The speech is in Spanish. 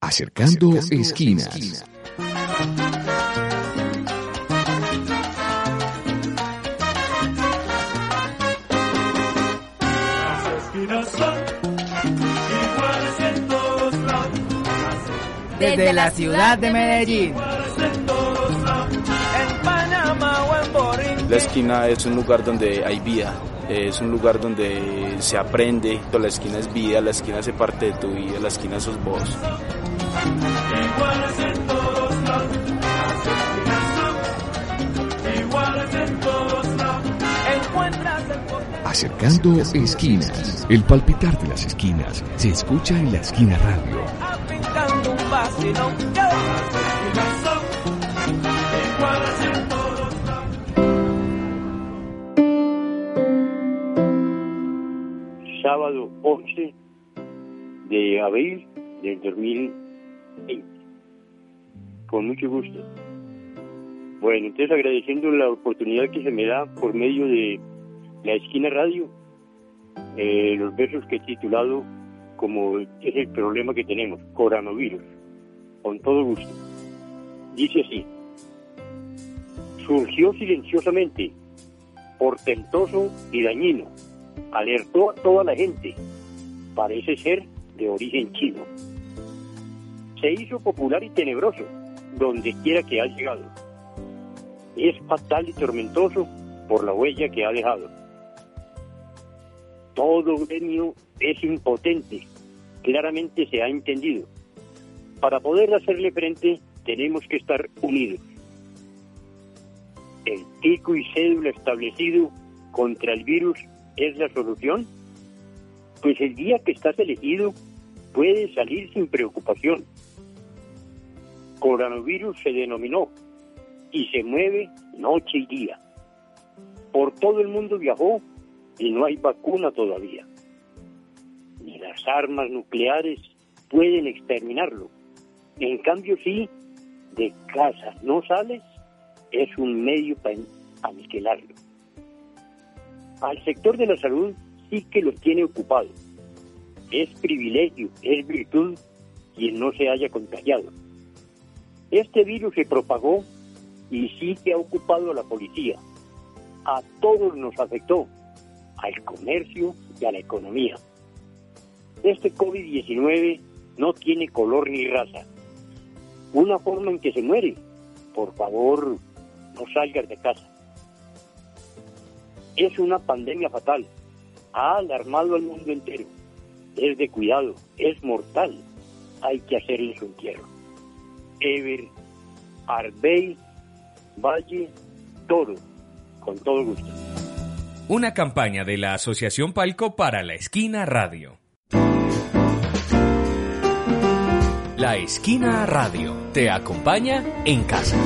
Acercando, esquinas. Desde la ciudad de Medellín. La esquina es un lugar donde hay vida, es un lugar donde se aprende, la esquina es vida, la esquina hace parte de tu vida, la esquina sos vos. Acercando esquinas. El palpitar de las esquinas se escucha en la esquina radio. Sábado 11 de abril del 2020. Con mucho gusto. Bueno, entonces agradeciendo la oportunidad que se me da por medio de la esquina radio, eh, los versos que he titulado como es el problema que tenemos, coronavirus, con todo gusto. Dice así, surgió silenciosamente, portentoso y dañino, alertó a toda la gente, parece ser de origen chino. Se hizo popular y tenebroso donde quiera que ha llegado. Es fatal y tormentoso por la huella que ha dejado. Todo gremio es impotente, claramente se ha entendido. Para poder hacerle frente tenemos que estar unidos. ¿El pico y cédula establecido contra el virus es la solución? Pues el día que estás elegido puede salir sin preocupación. Coronavirus se denominó y se mueve noche y día. Por todo el mundo viajó y no hay vacuna todavía. Ni las armas nucleares pueden exterminarlo. En cambio, sí, de casa no sales, es un medio para aniquilarlo. Al sector de la salud sí que lo tiene ocupado. Es privilegio, es virtud quien no se haya contagiado. Este virus se propagó y sí que ha ocupado a la policía. A todos nos afectó, al comercio y a la economía. Este COVID-19 no tiene color ni raza. Una forma en que se muere. Por favor, no salgas de casa. Es una pandemia fatal. Ha alarmado al mundo entero. Es de cuidado, es mortal. Hay que hacerle su entierro. Ever, Arbey, Valle, Toro. Con todo gusto. Una campaña de la Asociación Palco para la Esquina Radio. La Esquina Radio te acompaña en casa.